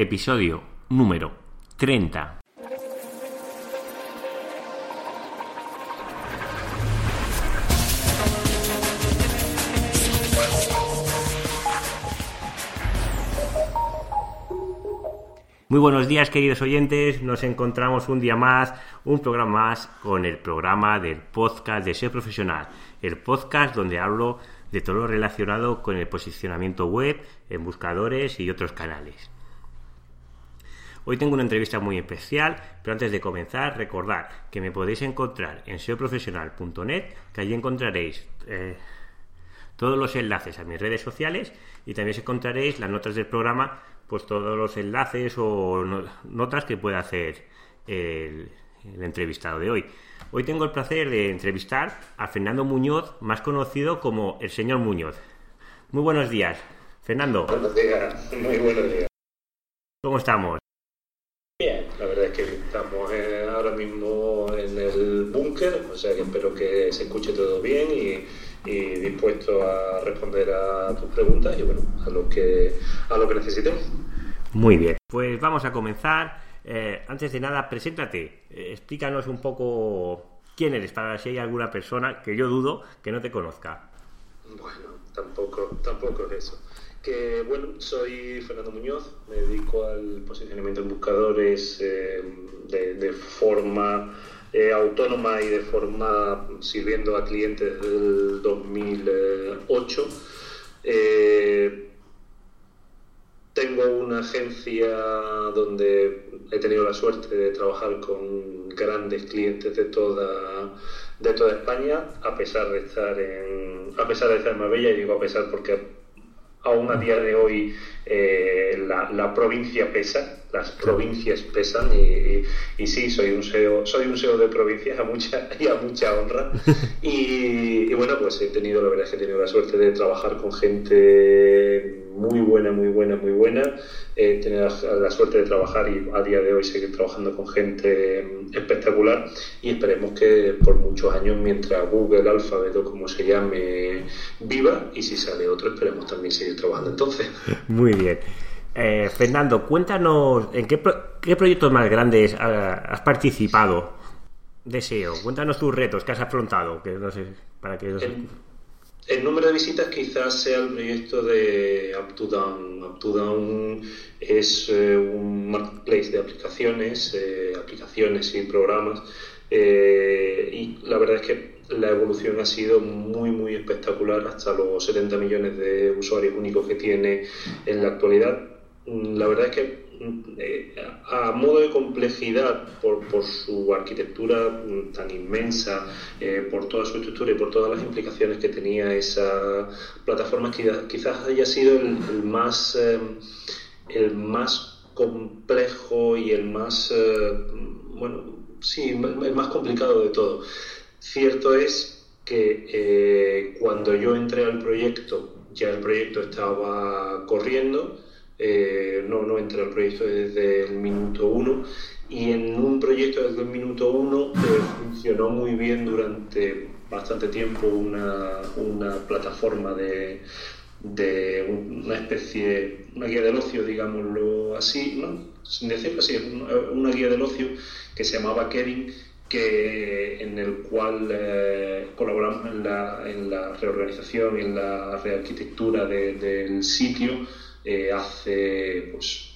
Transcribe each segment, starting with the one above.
Episodio número 30. Muy buenos días queridos oyentes, nos encontramos un día más, un programa más con el programa del podcast de Ser Profesional, el podcast donde hablo de todo lo relacionado con el posicionamiento web en buscadores y otros canales. Hoy tengo una entrevista muy especial, pero antes de comenzar, recordad que me podéis encontrar en seoprofesional.net, que allí encontraréis eh, todos los enlaces a mis redes sociales y también encontraréis las notas del programa, pues todos los enlaces o notas que pueda hacer el, el entrevistado de hoy. Hoy tengo el placer de entrevistar a Fernando Muñoz, más conocido como el señor Muñoz. Muy buenos días, Fernando. Buenos días, muy buenos días. ¿Cómo estamos? Bien, la verdad es que estamos eh, ahora mismo en el búnker, o sea que espero que se escuche todo bien y, dispuesto a responder a tus preguntas y bueno, a lo que, a lo que necesitemos. Muy bien, pues vamos a comenzar. Eh, antes de nada, preséntate, eh, explícanos un poco quién eres, para si hay alguna persona que yo dudo que no te conozca. Bueno, tampoco, tampoco es eso que bueno, soy Fernando Muñoz, me dedico al posicionamiento en buscadores eh, de, forma eh, autónoma y de forma sirviendo a clientes desde el 2008. Eh, tengo una agencia donde he tenido la suerte de trabajar con grandes clientes de toda de toda España, a pesar de estar en a pesar de estar en Marbella, y digo a pesar porque aún a día de hoy eh, la, provincia pesa, las provincias pesan y, y, sí, soy un SEO, soy un SEO de provincias a mucha, y a mucha honra. Y, bueno, pues he tenido, la verdad es que he tenido la suerte de trabajar con gente muy buena, muy buena, muy buena. He tenido la, suerte de trabajar y a día de hoy seguir trabajando con gente espectacular y esperemos que por muchos años, mientras Google, Alphabet o como se llame, viva y si sale otro, esperemos también seguir trabajando entonces. Muy bien. Eh, Fernando, cuéntanos en qué, qué proyectos más grandes has participado de SEO. Cuéntanos tus retos que has afrontado, que no sé, para que el número de visitas quizás sea el proyecto de Up2Down. Up2Down es eh, un marketplace de aplicaciones, eh, aplicaciones y programas. Eh, y la verdad es que la evolución ha sido muy, muy espectacular hasta los 70 millones de usuarios únicos que tiene en la actualidad. La verdad es que a modo de complejidad, por, por su arquitectura mm, tan inmensa, eh, por toda su estructura y por todas las implicaciones que tenía esa plataforma, quizás haya sido el, más, eh, el más complejo y el más, bueno, sí, el más complicado de todo. Cierto es que cuando yo entré al proyecto, ya el proyecto estaba corriendo, eh, no, no entré al proyecto desde el minuto uno. Y en un proyecto desde el minuto uno eh, funcionó muy bien durante bastante tiempo una, una plataforma de, de una especie, una guía del ocio, digámoslo así, sin decirlo así, una, guía del ocio que se llamaba Kevin, que, en el cual eh, colaboramos en la, en la reorganización en la rearquitectura del sitio eh, hace, pues,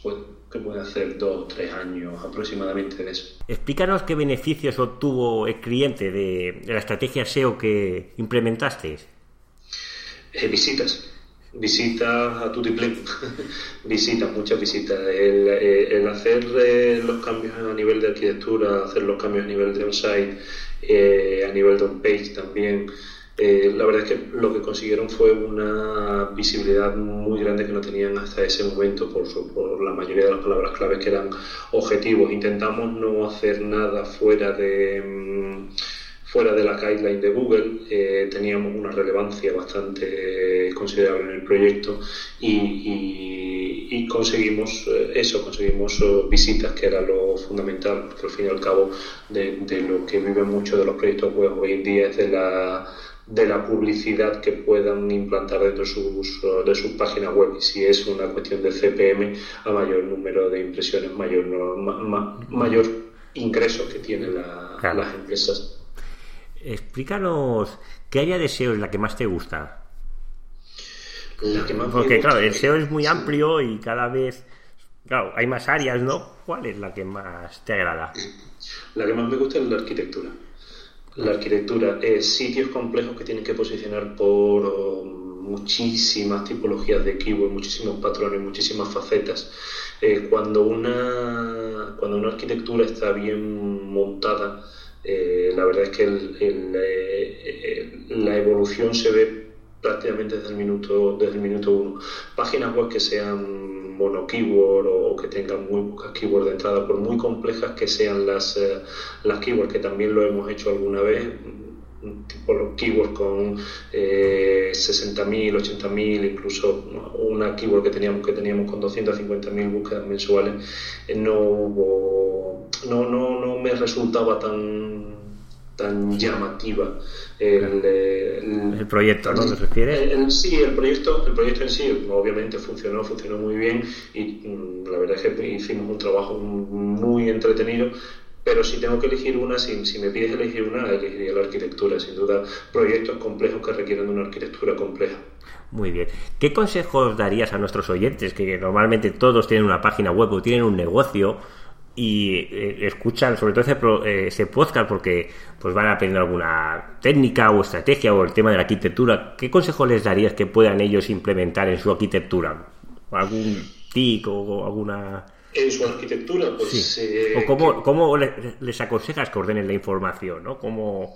¿qué puede hacer? Dos o tres años aproximadamente de eso. Explícanos qué beneficios obtuvo el cliente de, la estrategia SEO que implementaste. Eh, visitas, visitas a tu visitas, muchas visitas. El, eh, el hacer los cambios a nivel de arquitectura, hacer los cambios a nivel de on-site, a nivel de on-page también. Eh, la verdad es que lo que consiguieron fue una visibilidad muy grande que no tenían hasta ese momento por, por la mayoría de las palabras claves que eran objetivos. Intentamos no hacer nada fuera de mm, fuera de la guideline de Google, eh, teníamos una relevancia bastante considerable en el proyecto y, conseguimos eh, eso, conseguimos visitas, que era lo fundamental, porque al fin y al cabo de, de lo que viven muchos de los proyectos web hoy en día es de la de la publicidad que puedan implantar dentro de sus, de sus páginas web. Y si es una cuestión de CPM, a mayor número de impresiones, mayor, mayor ingreso que tienen las empresas. Explícanos qué área de SEO es la que más te gusta. Porque, claro, el SEO es muy amplio y cada vez, claro, hay más áreas, ¿no? ¿Cuál es la que más te agrada? La que más me gusta es la arquitectura. La arquitectura es sitios complejos que tienen que posicionar por oh, muchísimas tipologías de keyword, muchísimos patrones, muchísimas facetas. Eh, cuando, una, cuando una arquitectura está bien montada, eh, la verdad es que eh, la evolución se ve prácticamente desde el minuto desde el minuto uno. Páginas web que sean mono keyword o que tengan muy pocas keywords de entrada, por muy complejas que sean las, eh, las keywords, que también lo hemos hecho alguna vez, tipo los keywords con eh, 60.000, 80.000, incluso una keyword que teníamos que teníamos con 250.000 búsquedas mensuales, eh, no hubo, no, no, no me resultaba tan tan llamativa el, proyecto, ¿no? ¿Te refieres? sí, el proyecto, el proyecto en sí obviamente funcionó, funcionó muy bien y mm, la verdad es que hicimos un trabajo muy entretenido, pero si tengo que elegir una, si, si me pides elegir una, elegiría la arquitectura, sin duda, proyectos complejos que requieren de una arquitectura compleja. Muy bien. ¿Qué consejos darías a nuestros oyentes que normalmente todos tienen una página web o tienen un negocio? Y eh, escuchan sobre todo ese, eh, ese, podcast porque pues van a aprender alguna técnica o estrategia o el tema de la arquitectura. ¿Qué consejo les darías que puedan ellos implementar en su arquitectura? ¿Algún TIC o alguna...? En su arquitectura, pues... Eh, ¿O cómo, cómo les, aconsejas que ordenen la información? ¿no? ¿Cómo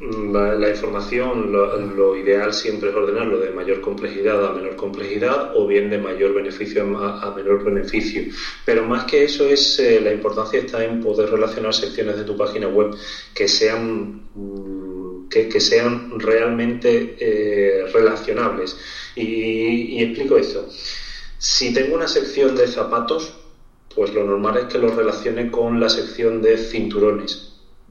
la, información, lo, ideal siempre es ordenarlo de mayor complejidad a menor complejidad o bien de mayor beneficio a, menor beneficio. Pero más que eso es eh, la importancia está en poder relacionar secciones de tu página web que sean mm, que, sean realmente eh, relacionables. Y, y explico esto. Si tengo una sección de zapatos, pues lo normal es que lo relacione con la sección de cinturones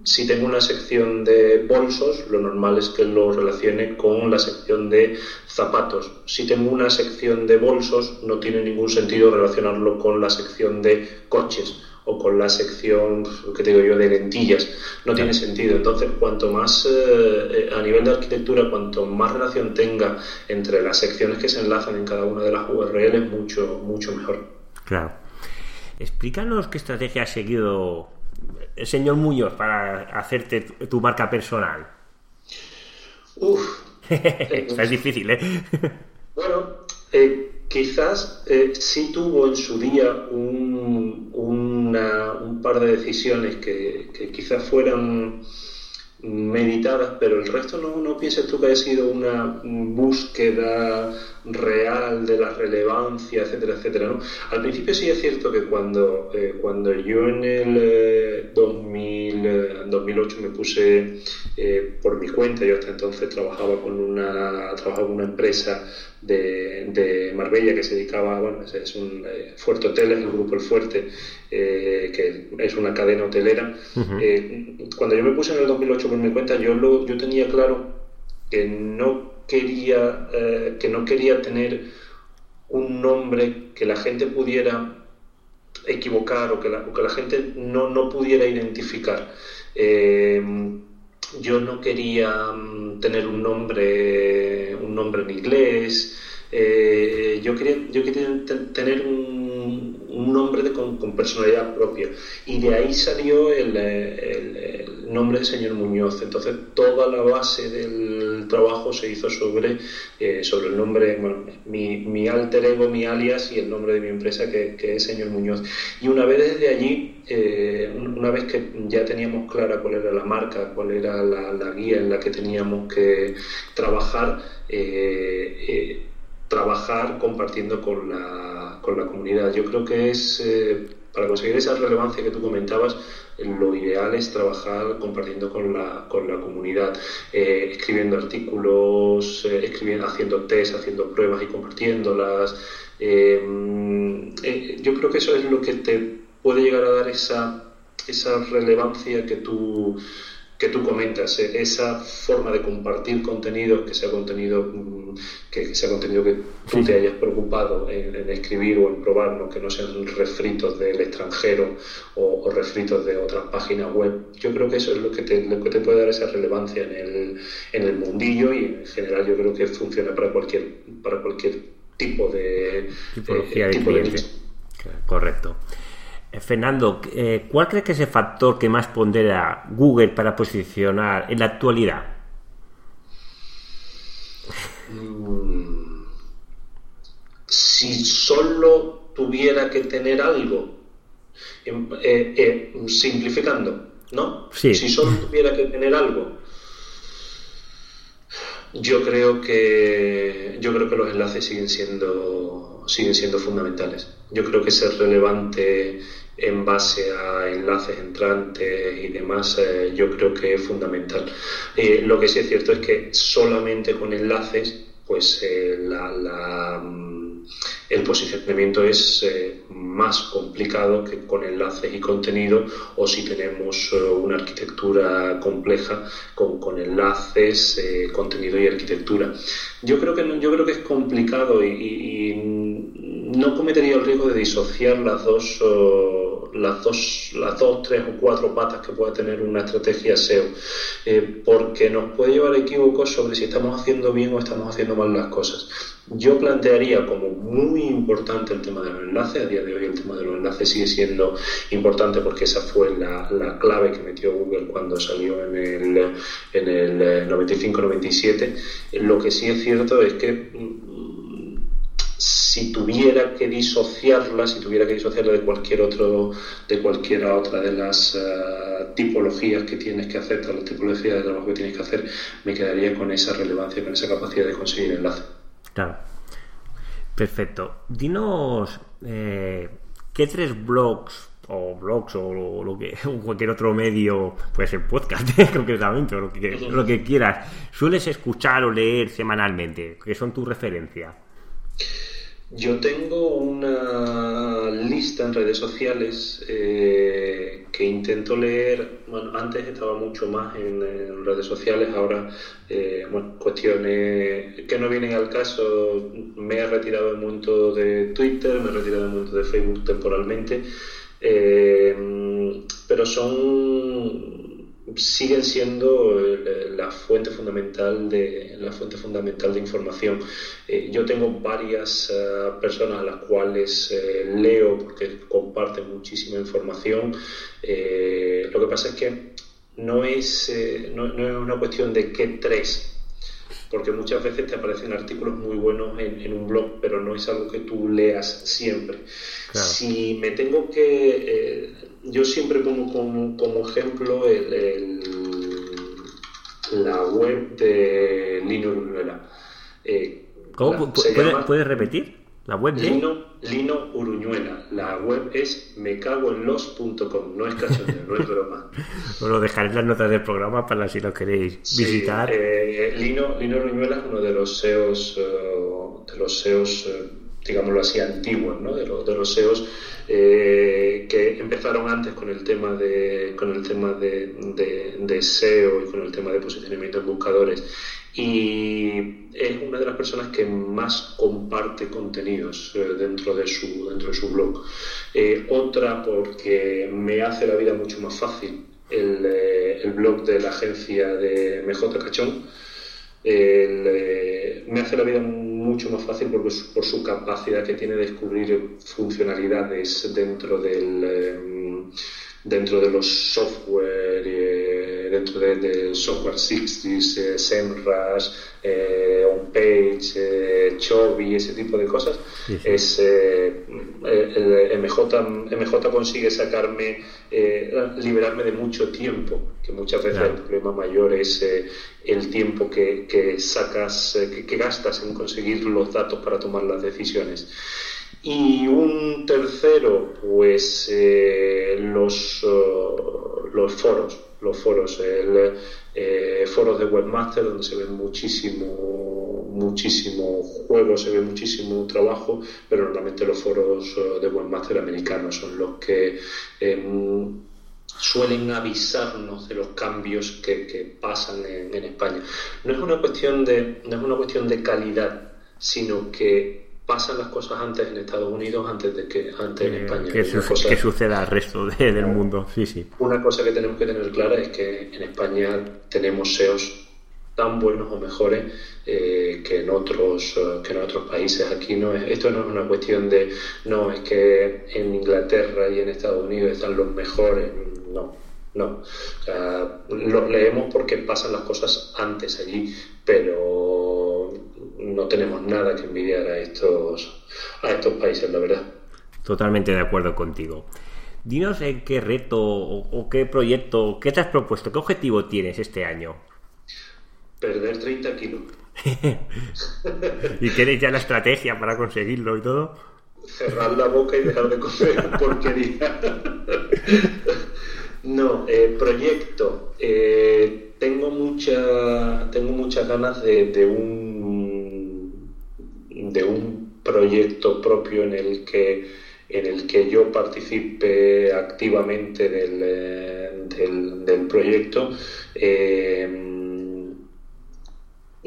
si tengo una sección de bolsos, lo normal es que lo relacione con la sección de zapatos. Si tengo una sección de bolsos, no tiene ningún sentido relacionarlo con la sección de coches o con la sección, que digo yo, de lentillas. No tiene sentido. Entonces, cuanto más, eh, a nivel de arquitectura, cuanto más relación tenga entre las secciones que se enlazan en cada una de las URLs, mucho, mucho mejor. Claro. Explícanos qué estrategia ha seguido señor Muñoz para hacerte tu marca personal? Uf. es difícil, ¿eh? bueno, eh, quizás eh, sí tuvo en su día un, un par de decisiones que, que quizás fueran meditadas, pero el resto no, no pienses tú que haya sido una búsqueda real de la relevancia, etcétera, etcétera. ¿no? Al principio sí es cierto que cuando, eh, cuando yo en el 2000, 2008 eh, me puse eh, por mi cuenta, yo hasta entonces trabajaba con una, trabajaba con una empresa de, de, Marbella que se dedicaba, bueno, es, un Fuerte Hoteles, el grupo El Fuerte, que es una cadena hotelera. cuando yo me puse en el 2008 por mi cuenta, yo, lo, yo tenía claro que no quería, eh, que no quería tener un nombre que la gente pudiera equivocar o que la, que la gente no, no, pudiera identificar. Eh, yo no quería mm, tener un nombre, un nombre en inglés. Eh, yo quería, yo quería tener un, un nombre con, personalidad propia. Y de ahí salió el, el, nombre de señor Muñoz. Entonces, toda la base del trabajo se hizo sobre, eh, sobre el nombre, mi, mi, alter ego, mi alias y el nombre de mi empresa, que, es señor Muñoz. Y una vez desde allí, eh, una vez que ya teníamos clara cuál era la marca, cuál era la, la guía en la que teníamos que trabajar, eh, trabajar compartiendo con la, con la comunidad. Yo creo que es, para conseguir esa relevancia que tú comentabas, lo ideal es trabajar compartiendo con la, con la comunidad, eh, escribiendo artículos, eh, escribiendo, haciendo test, haciendo pruebas y compartiéndolas. yo creo que eso es lo que te puede llegar a dar esa, esa relevancia que tú que tú comentas, eh, esa forma de compartir contenido, que sea contenido mm, que, sea contenido que tú te hayas preocupado en, escribir o en probar, ¿no? que no sean refritos del extranjero o, refritos de otras páginas web. Yo creo que eso es lo que te, lo que te puede dar esa relevancia en el, en el mundillo y en general yo creo que funciona para cualquier, para cualquier tipo de, tipología de, cliente. Correcto. Eh, Fernando, eh, ¿cuál crees que es el factor que más pondera Google para posicionar en la actualidad? Mm, si solo tuviera que tener algo, em, eh, simplificando, ¿no? Si solo tuviera que tener algo, yo creo que yo creo que los enlaces siguen siendo siguen siendo fundamentales. Yo creo que ser relevante en base a enlaces entrantes y demás, eh, yo creo que es fundamental. Eh, lo que sí es cierto es que solamente con enlaces, pues eh, la, mm, el posicionamiento es más complicado que con enlaces y contenido o si tenemos una arquitectura compleja con, enlaces, contenido y arquitectura. Yo creo que, yo creo que es complicado y no cometería el riesgo de disociar las dos, las dos, las dos, tres o cuatro patas que puede tener una estrategia SEO, eh, porque nos puede llevar a equívocos sobre si estamos haciendo bien o estamos haciendo mal las cosas. Yo plantearía como muy importante el tema de los enlaces. A día de hoy el tema de los enlaces sigue siendo importante porque esa fue la, clave que metió Google cuando salió en el, en el 95-97. Lo que sí es cierto es que si tuviera que disociarla, si tuviera que disociarla de cualquier otro, de cualquiera otra de las eh, tipologías que tienes que hacer, todas las tipologías de trabajo que tienes que hacer, me quedaría con esa relevancia, con esa capacidad de conseguir enlace. Claro. Perfecto. Dinos eh, qué tres blogs o blogs o lo, que cualquier otro medio, puede ser podcast concretamente, o lo que, lo que quieras, sueles escuchar o leer semanalmente, que son tus referencias. Yo tengo una lista en redes sociales eh, que intento leer. Bueno, antes estaba mucho más en, redes sociales, ahora, eh, cuestiones que no vienen al caso. Me he retirado del mundo de Twitter, me he retirado del mundo de Facebook temporalmente, eh, pero son siguen siendo eh, la fuente fundamental de la fuente fundamental de información. Eh, yo tengo varias eh, personas a las cuales leo porque comparten muchísima información. lo que pasa es que no es, no, es una cuestión de qué tres porque muchas veces te aparecen artículos muy buenos en, un blog, pero no es algo que tú leas siempre. Si me tengo que yo siempre pongo como, ejemplo el, la web de Lino Uruñuela. Eh, ¿Cómo? ¿Puedes, repetir? ¿La web de? Lino, Lino Uruñuela. La web es mecagoenlos.com. No es cachondeo, no es broma. Bueno, dejaré las notas del programa para si lo queréis visitar. Eh, Lino, Lino Uruñuela es uno de los SEOs, eh, de los SEOs digámoslo así, antiguos, ¿no? de, los, de los SEOs eh, que empezaron antes con el tema de con el tema de, de, SEO y con el tema de posicionamiento en buscadores. Y es una de las personas que más comparte contenidos eh, dentro de su dentro de su blog. Eh, otra porque me hace la vida mucho más fácil el, el blog de la agencia de MJ Cachón. Me hace la vida mucho más fácil por, por su capacidad que tiene de descubrir funcionalidades dentro del em, dentro de los software, eh, dentro del software 60, eh, SEMrush, eh, OnPage, eh, Chobi, ese tipo de cosas, es eh, el MJ, MJ consigue sacarme, liberarme de mucho tiempo, que muchas veces el problema mayor es el tiempo que, que sacas, que, que gastas en conseguir los datos para tomar las decisiones. Y un tercero, pues eh, los, eh, los foros, los foros, el eh, foros de webmaster donde se ve muchísimo, muchísimo juego, se ve muchísimo trabajo, pero normalmente los foros de webmaster americanos son los que em, suelen avisarnos de los cambios que, pasan en, España. No es una cuestión de, no es una cuestión de calidad, sino que pasan las cosas antes en Estados Unidos antes de que antes en eh, España. Que, suceda al resto del mundo, sí, sí. Una cosa que tenemos que tener clara es que en España tenemos SEOs tan buenos o mejores eh, que en otros eh, que en otros países aquí no es esto no es una cuestión de no es que en Inglaterra y en Estados Unidos están los mejores no no los leemos porque pasan las cosas antes allí pero no tenemos nada que envidiar a estos a estos países la verdad totalmente de acuerdo contigo Dinos en qué reto o qué proyecto, qué te has propuesto, qué objetivo tienes este año. Perder 30 kilos. ¿Y tienes ya la estrategia para conseguirlo y todo? Cerrar la boca y dejar de comer porquería. no, eh, proyecto. Eh, tengo mucha, tengo muchas ganas de, un de un proyecto propio en el que en el que yo participe activamente del, eh, del, proyecto. Eh,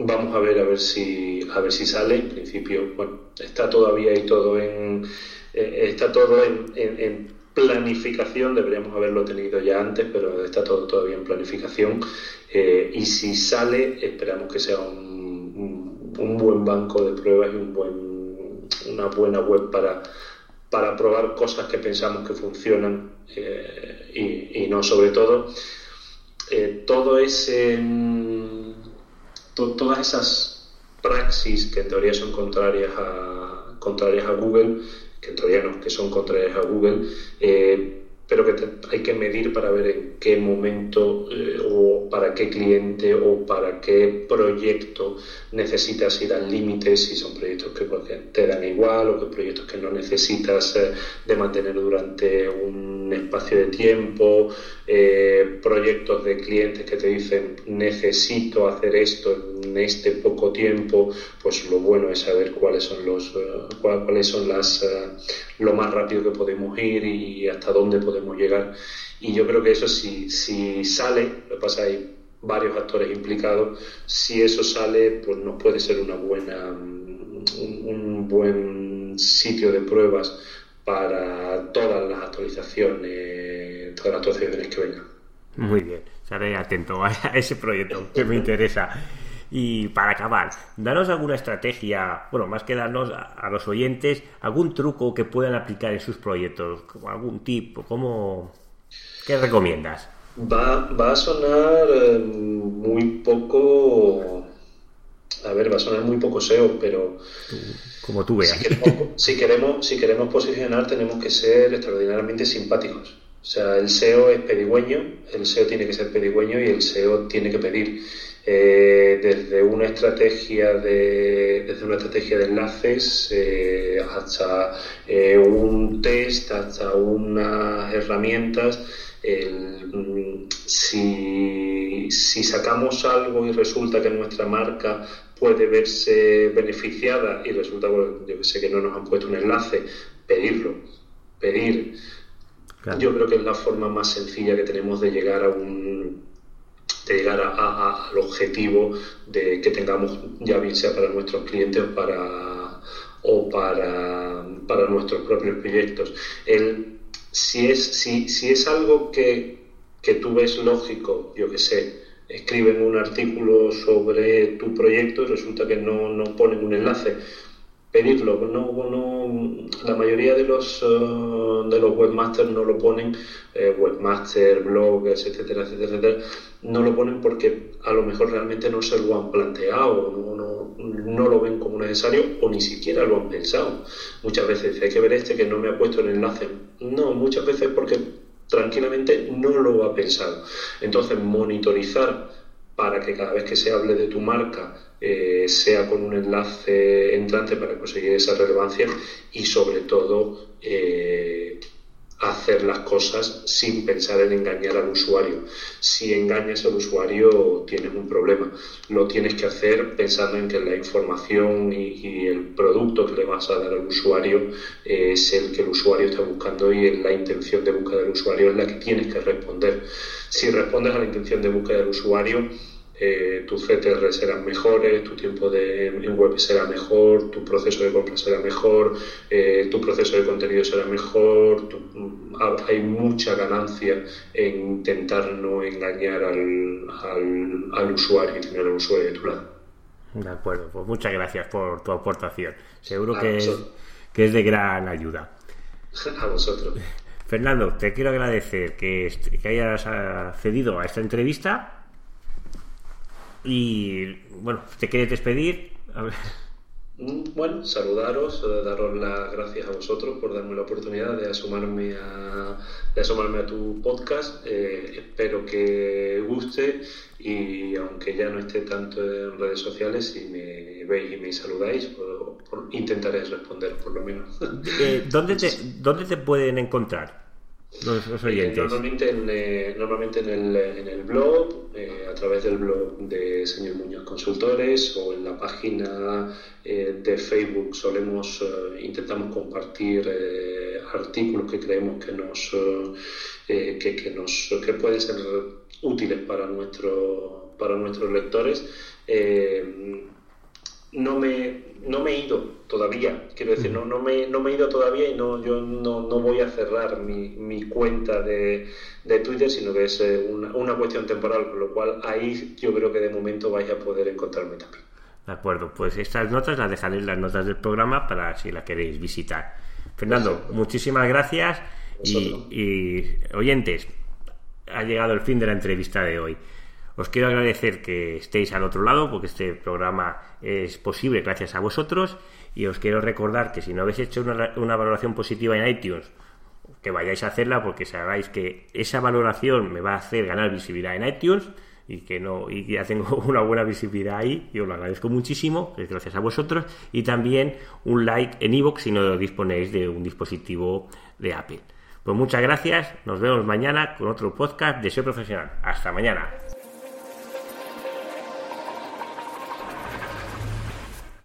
Vamos a ver a ver si a ver si sale. En principio, bueno, está todavía ahí todo en eh, está todo en, planificación. Deberíamos haberlo tenido ya antes, pero está todo todavía en planificación. Y si sale, esperamos que sea un, un, buen banco de pruebas y un buen, una buena web para para probar cosas que pensamos que funcionan eh, y, y, no sobre todo todo ese todas esas praxis que en teoría son contrarias a, contrarias a Google, que en teoría no, que son contrarias a Google, eh, pero que hay que medir para ver en qué momento eh, o para qué cliente o para qué proyecto necesitas ir al límite, si son proyectos que pues, te dan igual o que proyectos que no necesitas eh, de mantener durante un espacio de tiempo, eh, proyectos de clientes que te dicen necesito hacer esto en este poco tiempo, pues lo bueno es saber cuáles son los cuáles son las lo más rápido que podemos ir y hasta dónde podemos llegar. Y yo creo que eso si, sale, lo que pasa hay varios actores implicados, si eso sale, pues nos puede ser una buena, un, buen sitio de pruebas para todas las actualizaciones, todas las actualizaciones que vengan. Muy bien, estaré atento a ese proyecto que me interesa. Y para acabar, danos alguna estrategia, bueno, más que darnos a, los oyentes algún truco que puedan aplicar en sus proyectos, algún tip, ¿cómo, ¿qué recomiendas? Va, va a sonar eh, muy poco, a ver, va a sonar muy poco SEO, pero... Como tú veas. Si queremos, si queremos, posicionar tenemos que ser extraordinariamente simpáticos. O sea, el SEO es pedigüeño, el SEO tiene que ser pedigüeño y el SEO tiene que pedir. Eh, desde una estrategia de desde una estrategia de enlaces eh, hasta eh, un test hasta unas herramientas si, si sacamos algo y resulta que nuestra marca puede verse beneficiada y resulta yo que sé que no nos han puesto un enlace pedirlo pedir yo creo que es la forma más sencilla que tenemos de llegar a un de llegar al objetivo de que tengamos, ya bien sea para nuestros clientes o para, o para, para nuestros propios proyectos. El, si, es, si, si es algo que, que tú ves lógico, yo que sé, escriben un artículo sobre tu proyecto y resulta que no, no ponen un enlace pedirlo. No, no, la mayoría de los, uh, de los webmasters no lo ponen, eh, webmaster, bloggers, etcétera, etcétera, etcétera, no lo ponen porque a lo mejor realmente no se lo han planteado, no, no, no lo ven como necesario o ni siquiera lo han pensado. Muchas veces hay que ver este que no me ha puesto el enlace. No, muchas veces porque tranquilamente no lo ha pensado. Entonces, monitorizar para que cada vez que se hable de tu marca eh, sea con un enlace entrante para conseguir esa relevancia y sobre todo eh, hacer las cosas sin pensar en engañar al usuario. Si engañas al usuario tienes un problema. Lo tienes que hacer pensando en que la información y, el producto que le vas a dar al usuario es el que el usuario está buscando y la intención de búsqueda del usuario es la que tienes que responder. Si respondes a la intención de búsqueda del usuario, eh, tus CTR serán mejores, tu tiempo de, en web será mejor, tu proceso de compra será mejor, eh, tu proceso de contenido será mejor. hay mucha ganancia en intentar no engañar al, al, usuario y tener al usuario de tu lado. De acuerdo, pues muchas gracias por tu aportación. Seguro que es, que es de gran ayuda. A vosotros. Fernando, te quiero agradecer que, que hayas accedido a esta entrevista y bueno, ¿te quieres despedir? Mm, bueno, saludaros, eh, daros las gracias a vosotros por darme la oportunidad de asomarme a, de asomarme a tu podcast. Eh, espero que guste y aunque ya no esté tanto en redes sociales, si me veis y me saludáis, pues, intentaré responder por lo menos. Eh, ¿dónde, te, ¿Dónde te pueden encontrar? Eh, normalmente en, eh, normalmente en, el, en el blog, eh, a través del blog de Señor Muñoz Consultores o en la página de Facebook solemos, intentamos compartir artículos que creemos que nos, que, que, nos que pueden ser útiles para, nuestro, para nuestros lectores no me, no me he ido todavía, quiero decir, no, no, me, no me he ido todavía y no, yo no, no voy a cerrar mi, mi cuenta de, de, Twitter, sino que es eh, una, una, cuestión temporal, con lo cual ahí yo creo que de momento vais a poder encontrarme también. De acuerdo, pues estas notas las dejaré en las notas del programa para si la queréis visitar. Fernando, muchísimas gracias y, y oyentes, ha llegado el fin de la entrevista de hoy. Os quiero agradecer que estéis al otro lado, porque este programa es posible gracias a vosotros. Y os quiero recordar que si no habéis hecho una, valoración positiva en iTunes, que vayáis a hacerla, porque sabéis que esa valoración me va a hacer ganar visibilidad en iTunes y que no y ya tengo una buena visibilidad ahí y os lo agradezco muchísimo gracias a vosotros y también un like en iVoox si no disponéis de un dispositivo de Apple pues muchas gracias nos vemos mañana con otro podcast de Ser Profesional hasta mañana